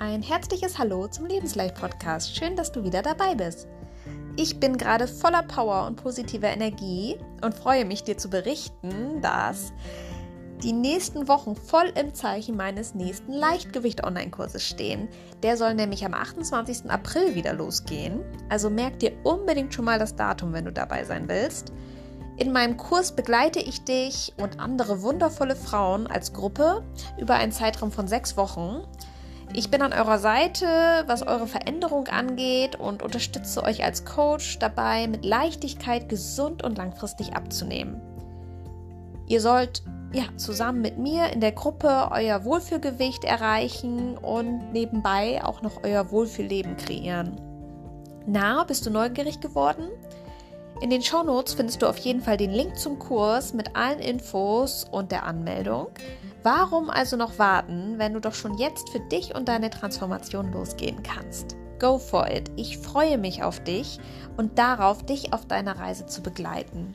ein herzliches Hallo zum Lebensleicht Podcast. Schön, dass du wieder dabei bist. Ich bin gerade voller Power und positiver Energie und freue mich, dir zu berichten, dass die nächsten Wochen voll im Zeichen meines nächsten Leichtgewicht-Online-Kurses stehen. Der soll nämlich am 28. April wieder losgehen. Also merk dir unbedingt schon mal das Datum, wenn du dabei sein willst. In meinem Kurs begleite ich dich und andere wundervolle Frauen als Gruppe über einen Zeitraum von sechs Wochen. Ich bin an eurer Seite, was eure Veränderung angeht und unterstütze euch als Coach dabei, mit Leichtigkeit gesund und langfristig abzunehmen. Ihr sollt ja, zusammen mit mir in der Gruppe euer Wohlfühlgewicht erreichen und nebenbei auch noch euer Wohlfühlleben kreieren. Na, bist du neugierig geworden? In den Shownotes findest du auf jeden Fall den Link zum Kurs mit allen Infos und der Anmeldung. Warum also noch warten, wenn du doch schon jetzt für dich und deine Transformation losgehen kannst? Go for it. Ich freue mich auf dich und darauf, dich auf deiner Reise zu begleiten.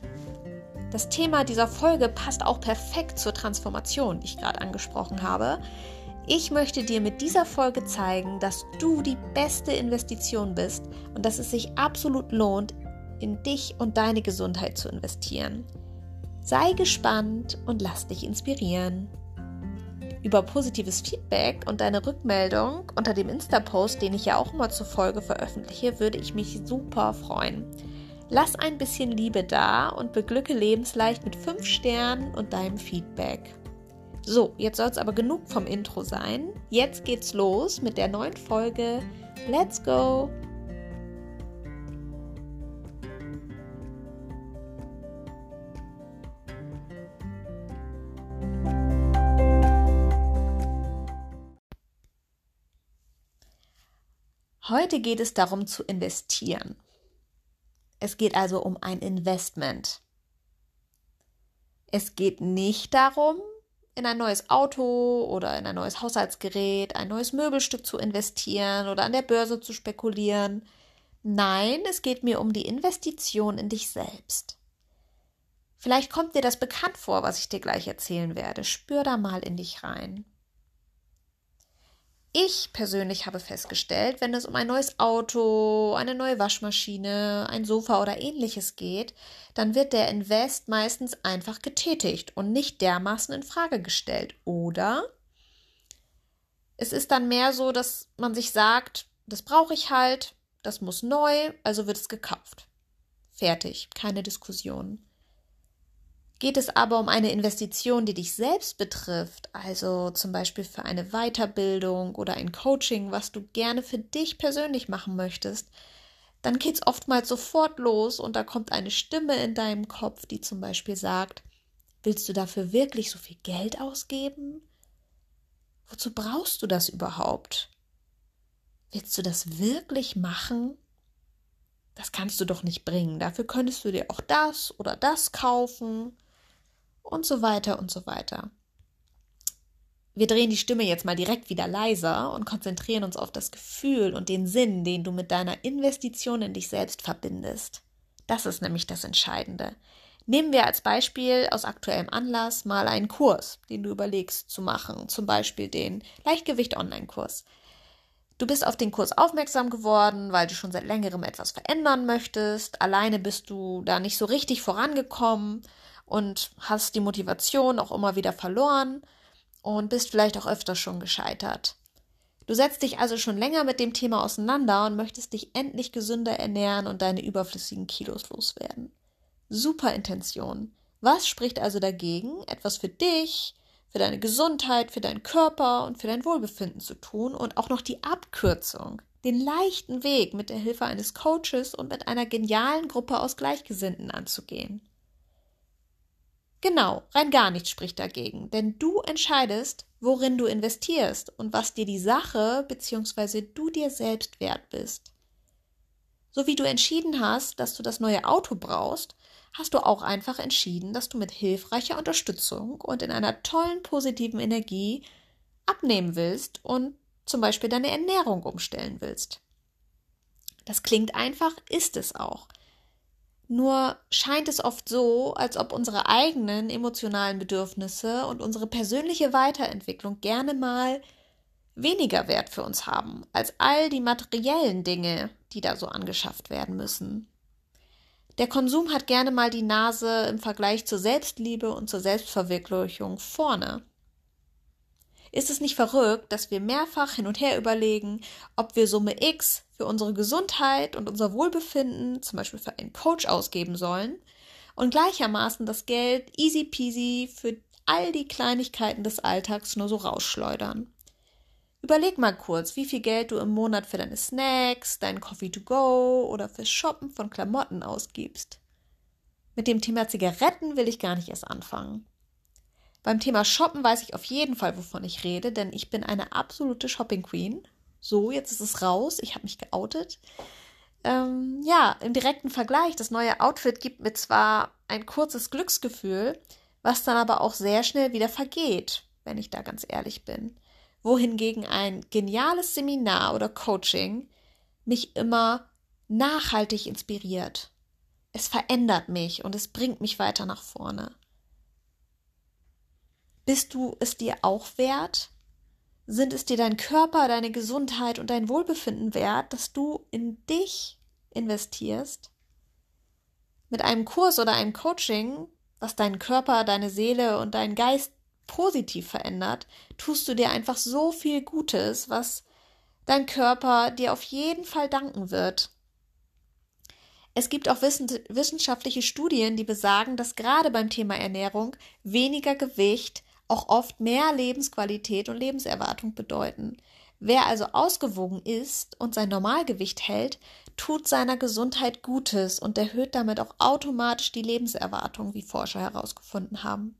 Das Thema dieser Folge passt auch perfekt zur Transformation, die ich gerade angesprochen habe. Ich möchte dir mit dieser Folge zeigen, dass du die beste Investition bist und dass es sich absolut lohnt, in dich und deine Gesundheit zu investieren. Sei gespannt und lass dich inspirieren. Über positives Feedback und deine Rückmeldung unter dem Insta-Post, den ich ja auch immer zur Folge veröffentliche, würde ich mich super freuen. Lass ein bisschen Liebe da und beglücke lebensleicht mit 5 Sternen und deinem Feedback. So, jetzt soll es aber genug vom Intro sein. Jetzt geht's los mit der neuen Folge. Let's go! Heute geht es darum zu investieren. Es geht also um ein Investment. Es geht nicht darum, in ein neues Auto oder in ein neues Haushaltsgerät, ein neues Möbelstück zu investieren oder an der Börse zu spekulieren. Nein, es geht mir um die Investition in dich selbst. Vielleicht kommt dir das bekannt vor, was ich dir gleich erzählen werde. Spür da mal in dich rein. Ich persönlich habe festgestellt, wenn es um ein neues Auto, eine neue Waschmaschine, ein Sofa oder ähnliches geht, dann wird der Invest meistens einfach getätigt und nicht dermaßen in Frage gestellt. Oder es ist dann mehr so, dass man sich sagt, das brauche ich halt, das muss neu, also wird es gekauft. Fertig, keine Diskussion. Geht es aber um eine Investition, die dich selbst betrifft, also zum Beispiel für eine Weiterbildung oder ein Coaching, was du gerne für dich persönlich machen möchtest, dann geht es oftmals sofort los und da kommt eine Stimme in deinem Kopf, die zum Beispiel sagt, willst du dafür wirklich so viel Geld ausgeben? Wozu brauchst du das überhaupt? Willst du das wirklich machen? Das kannst du doch nicht bringen. Dafür könntest du dir auch das oder das kaufen und so weiter und so weiter. Wir drehen die Stimme jetzt mal direkt wieder leiser und konzentrieren uns auf das Gefühl und den Sinn, den du mit deiner Investition in dich selbst verbindest. Das ist nämlich das Entscheidende. Nehmen wir als Beispiel aus aktuellem Anlass mal einen Kurs, den du überlegst zu machen, zum Beispiel den Leichtgewicht-Online-Kurs. Du bist auf den Kurs aufmerksam geworden, weil du schon seit längerem etwas verändern möchtest. Alleine bist du da nicht so richtig vorangekommen und hast die Motivation auch immer wieder verloren und bist vielleicht auch öfter schon gescheitert. Du setzt dich also schon länger mit dem Thema auseinander und möchtest dich endlich gesünder ernähren und deine überflüssigen Kilos loswerden. Super Intention. Was spricht also dagegen, etwas für dich, für deine Gesundheit, für deinen Körper und für dein Wohlbefinden zu tun und auch noch die Abkürzung, den leichten Weg mit der Hilfe eines Coaches und mit einer genialen Gruppe aus Gleichgesinnten anzugehen? Genau, rein gar nichts spricht dagegen, denn du entscheidest, worin du investierst und was dir die Sache bzw. du dir selbst wert bist. So wie du entschieden hast, dass du das neue Auto brauchst, hast du auch einfach entschieden, dass du mit hilfreicher Unterstützung und in einer tollen positiven Energie abnehmen willst und zum Beispiel deine Ernährung umstellen willst. Das klingt einfach, ist es auch. Nur scheint es oft so, als ob unsere eigenen emotionalen Bedürfnisse und unsere persönliche Weiterentwicklung gerne mal weniger Wert für uns haben als all die materiellen Dinge, die da so angeschafft werden müssen. Der Konsum hat gerne mal die Nase im Vergleich zur Selbstliebe und zur Selbstverwirklichung vorne. Ist es nicht verrückt, dass wir mehrfach hin und her überlegen, ob wir Summe X für unsere Gesundheit und unser Wohlbefinden, zum Beispiel für einen Coach, ausgeben sollen und gleichermaßen das Geld easy peasy für all die Kleinigkeiten des Alltags nur so rausschleudern? Überleg mal kurz, wie viel Geld du im Monat für deine Snacks, deinen Coffee to go oder fürs Shoppen von Klamotten ausgibst. Mit dem Thema Zigaretten will ich gar nicht erst anfangen. Beim Thema Shoppen weiß ich auf jeden Fall, wovon ich rede, denn ich bin eine absolute Shopping Queen. So, jetzt ist es raus. Ich habe mich geoutet. Ähm, ja, im direkten Vergleich, das neue Outfit gibt mir zwar ein kurzes Glücksgefühl, was dann aber auch sehr schnell wieder vergeht, wenn ich da ganz ehrlich bin. Wohingegen ein geniales Seminar oder Coaching mich immer nachhaltig inspiriert. Es verändert mich und es bringt mich weiter nach vorne. Bist du es dir auch wert? Sind es dir dein Körper, deine Gesundheit und dein Wohlbefinden wert, dass du in dich investierst? Mit einem Kurs oder einem Coaching, was deinen Körper, deine Seele und deinen Geist positiv verändert, tust du dir einfach so viel Gutes, was dein Körper dir auf jeden Fall danken wird. Es gibt auch wissenschaftliche Studien, die besagen, dass gerade beim Thema Ernährung weniger Gewicht auch oft mehr Lebensqualität und Lebenserwartung bedeuten. Wer also ausgewogen ist und sein Normalgewicht hält, tut seiner Gesundheit Gutes und erhöht damit auch automatisch die Lebenserwartung, wie Forscher herausgefunden haben.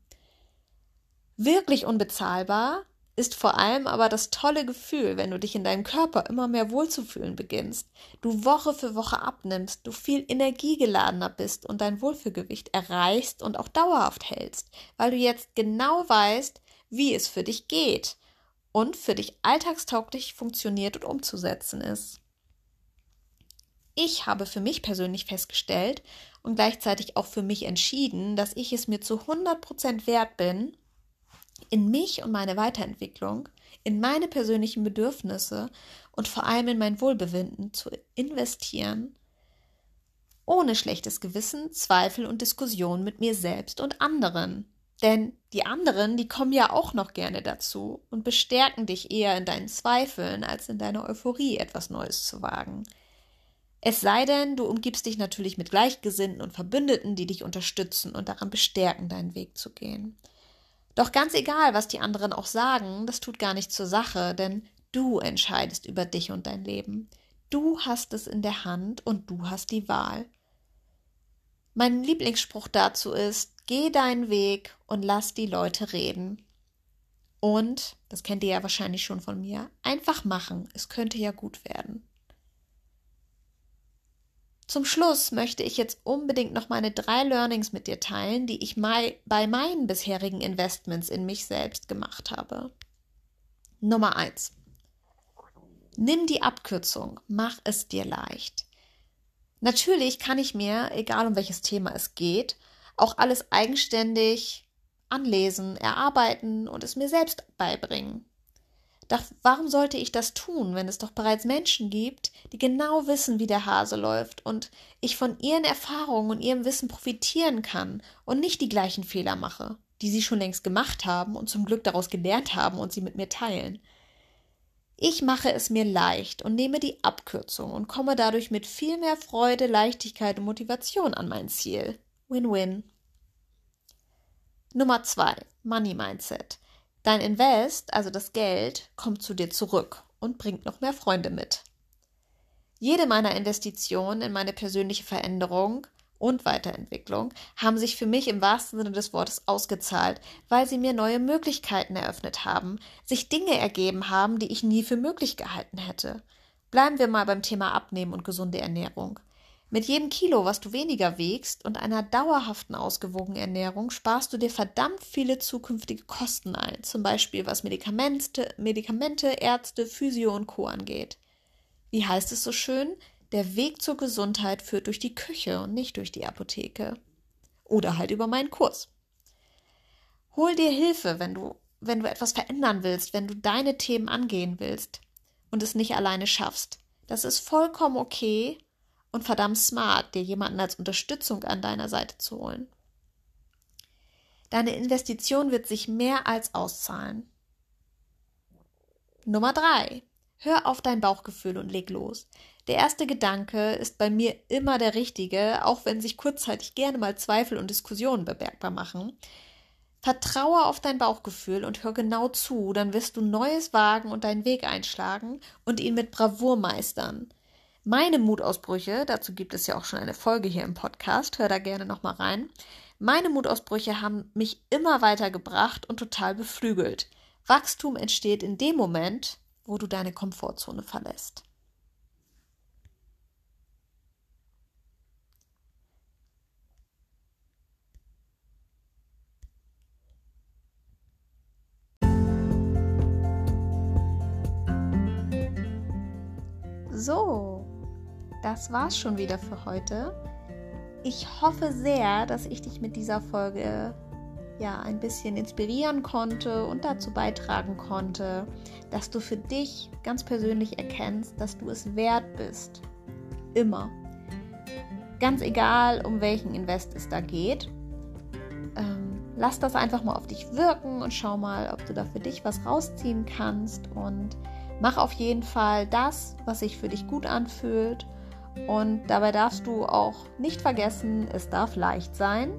Wirklich unbezahlbar ist vor allem aber das tolle Gefühl, wenn du dich in deinem Körper immer mehr wohlzufühlen beginnst, du Woche für Woche abnimmst, du viel energiegeladener bist und dein Wohlfühlgewicht erreichst und auch dauerhaft hältst, weil du jetzt genau weißt, wie es für dich geht und für dich alltagstauglich funktioniert und umzusetzen ist. Ich habe für mich persönlich festgestellt und gleichzeitig auch für mich entschieden, dass ich es mir zu 100% wert bin, in mich und meine Weiterentwicklung, in meine persönlichen Bedürfnisse und vor allem in mein Wohlbefinden zu investieren, ohne schlechtes Gewissen, Zweifel und Diskussion mit mir selbst und anderen. Denn die anderen, die kommen ja auch noch gerne dazu und bestärken dich eher in deinen Zweifeln als in deiner Euphorie, etwas Neues zu wagen. Es sei denn, du umgibst dich natürlich mit Gleichgesinnten und Verbündeten, die dich unterstützen und daran bestärken, deinen Weg zu gehen. Doch ganz egal, was die anderen auch sagen, das tut gar nichts zur Sache, denn du entscheidest über dich und dein Leben. Du hast es in der Hand und du hast die Wahl. Mein Lieblingsspruch dazu ist, geh deinen Weg und lass die Leute reden. Und, das kennt ihr ja wahrscheinlich schon von mir, einfach machen, es könnte ja gut werden. Zum Schluss möchte ich jetzt unbedingt noch meine drei Learnings mit dir teilen, die ich bei meinen bisherigen Investments in mich selbst gemacht habe. Nummer eins: Nimm die Abkürzung, mach es dir leicht. Natürlich kann ich mir, egal um welches Thema es geht, auch alles eigenständig anlesen, erarbeiten und es mir selbst beibringen. Doch warum sollte ich das tun, wenn es doch bereits Menschen gibt, die genau wissen, wie der Hase läuft und ich von ihren Erfahrungen und ihrem Wissen profitieren kann und nicht die gleichen Fehler mache, die sie schon längst gemacht haben und zum Glück daraus gelernt haben und sie mit mir teilen. Ich mache es mir leicht und nehme die Abkürzung und komme dadurch mit viel mehr Freude, Leichtigkeit und Motivation an mein Ziel. Win-win. Nummer zwei: Money Mindset. Dein Invest, also das Geld, kommt zu dir zurück und bringt noch mehr Freunde mit. Jede meiner Investitionen in meine persönliche Veränderung und Weiterentwicklung haben sich für mich im wahrsten Sinne des Wortes ausgezahlt, weil sie mir neue Möglichkeiten eröffnet haben, sich Dinge ergeben haben, die ich nie für möglich gehalten hätte. Bleiben wir mal beim Thema Abnehmen und gesunde Ernährung. Mit jedem Kilo, was du weniger wiegst und einer dauerhaften ausgewogenen Ernährung, sparst du dir verdammt viele zukünftige Kosten ein, zum Beispiel was Medikamente, Medikamente, Ärzte, Physio und Co. angeht. Wie heißt es so schön? Der Weg zur Gesundheit führt durch die Küche und nicht durch die Apotheke. Oder halt über meinen Kurs. Hol dir Hilfe, wenn du wenn du etwas verändern willst, wenn du deine Themen angehen willst und es nicht alleine schaffst. Das ist vollkommen okay und verdammt smart, dir jemanden als Unterstützung an deiner Seite zu holen. Deine Investition wird sich mehr als auszahlen. Nummer drei. Hör auf dein Bauchgefühl und leg los. Der erste Gedanke ist bei mir immer der richtige, auch wenn sich kurzzeitig gerne mal Zweifel und Diskussionen bemerkbar machen. Vertraue auf dein Bauchgefühl und hör genau zu, dann wirst du Neues wagen und deinen Weg einschlagen und ihn mit Bravour meistern. Meine Mutausbrüche, dazu gibt es ja auch schon eine Folge hier im Podcast, hör da gerne nochmal rein. Meine Mutausbrüche haben mich immer weitergebracht und total beflügelt. Wachstum entsteht in dem Moment, wo du deine Komfortzone verlässt. So, das war's schon wieder für heute. Ich hoffe sehr, dass ich dich mit dieser Folge ja ein bisschen inspirieren konnte und dazu beitragen konnte, dass du für dich ganz persönlich erkennst, dass du es wert bist. Immer. Ganz egal, um welchen Invest es da geht. Ähm, lass das einfach mal auf dich wirken und schau mal, ob du da für dich was rausziehen kannst und mach auf jeden Fall das, was sich für dich gut anfühlt. Und dabei darfst du auch nicht vergessen, es darf leicht sein.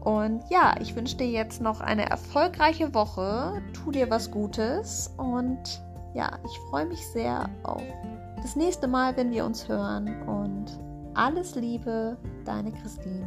Und ja, ich wünsche dir jetzt noch eine erfolgreiche Woche. Tu dir was Gutes und ja, ich freue mich sehr auf das nächste Mal, wenn wir uns hören. Und alles Liebe, deine Christine.